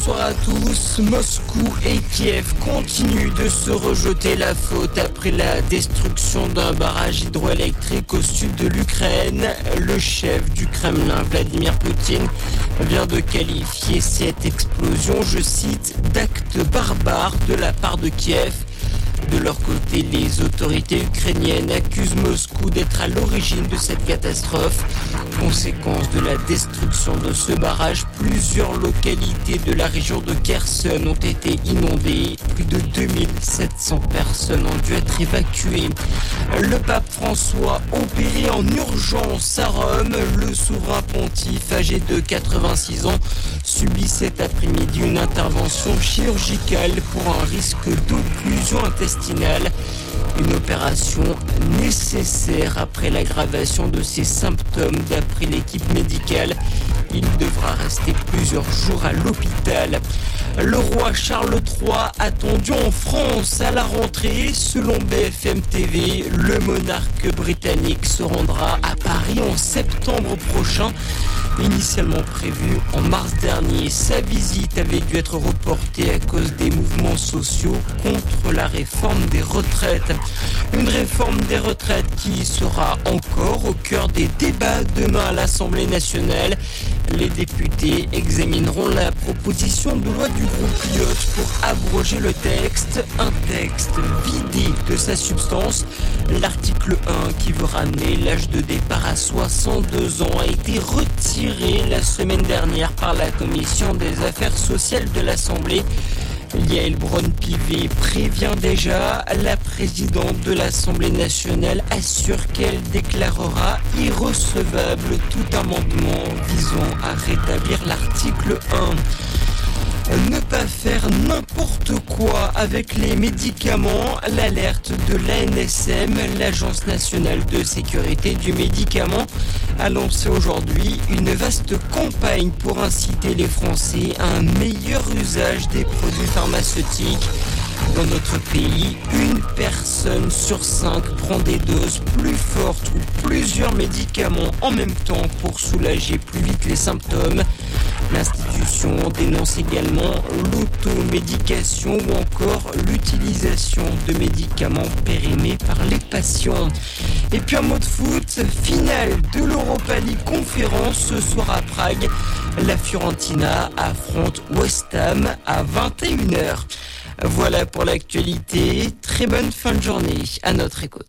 bonsoir à tous. Moscou et Kiev continuent de se rejeter la faute après la destruction d'un barrage hydroélectrique au sud de l'Ukraine. Le chef du Kremlin, Vladimir Poutine, vient de qualifier cette explosion, je cite, d'acte barbare de la part de Kiev. De leur côté, les autorités ukrainiennes accusent Moscou d'être à l'origine de cette catastrophe. Conséquence de la destruction de ce barrage, plusieurs localités de la région de Kherson ont été inondées. Plus de 2700 personnes ont dû être évacuées. Le pape François opéré en urgence à Rome. Le souverain pontife âgé de 86 ans subit cet après-midi une intervention chirurgicale pour un risque d'occlusion intestinale. Une opération nécessaire après l'aggravation de ses symptômes d'après l'équipe médicale. Il devra rester plusieurs jours à l'hôpital. Le roi Charles III attendu en France à la rentrée. Selon BFM TV, le monarque britannique se rendra à Paris en septembre prochain. Initialement prévu en mars dernier, sa visite avait dû être reportée à cause des mouvements sociaux contre la réforme des retraites. Une réforme des retraites qui sera encore au cœur des débats demain à l'Assemblée nationale. Les députés examineront la proposition de loi du groupe Lyotte pour abroger le texte, un texte vidé de sa substance. L'article 1 qui veut ramener l'âge de départ à 62 ans a été retiré la semaine dernière par la commission des affaires sociales de l'Assemblée. Yael Braun-Pivet prévient déjà, la présidente de l'Assemblée nationale assure qu'elle déclarera irrecevable tout amendement visant à rétablir l'article 1 ne pas faire n'importe quoi avec les médicaments, l'alerte de l'ANSM, l'Agence nationale de sécurité du médicament, a lancé aujourd'hui une vaste campagne pour inciter les Français à un meilleur usage des produits pharmaceutiques. Dans notre pays, une personne sur cinq prend des doses plus fortes ou plusieurs médicaments en même temps pour soulager plus vite les symptômes. L'institution dénonce également l'automédication ou encore l'utilisation de médicaments périmés par les patients. Et puis un mot de foot, finale de l'Europa League conférence ce soir à Prague. La Fiorentina affronte West Ham à 21h. Voilà pour l'actualité. Très bonne fin de journée à notre écoute.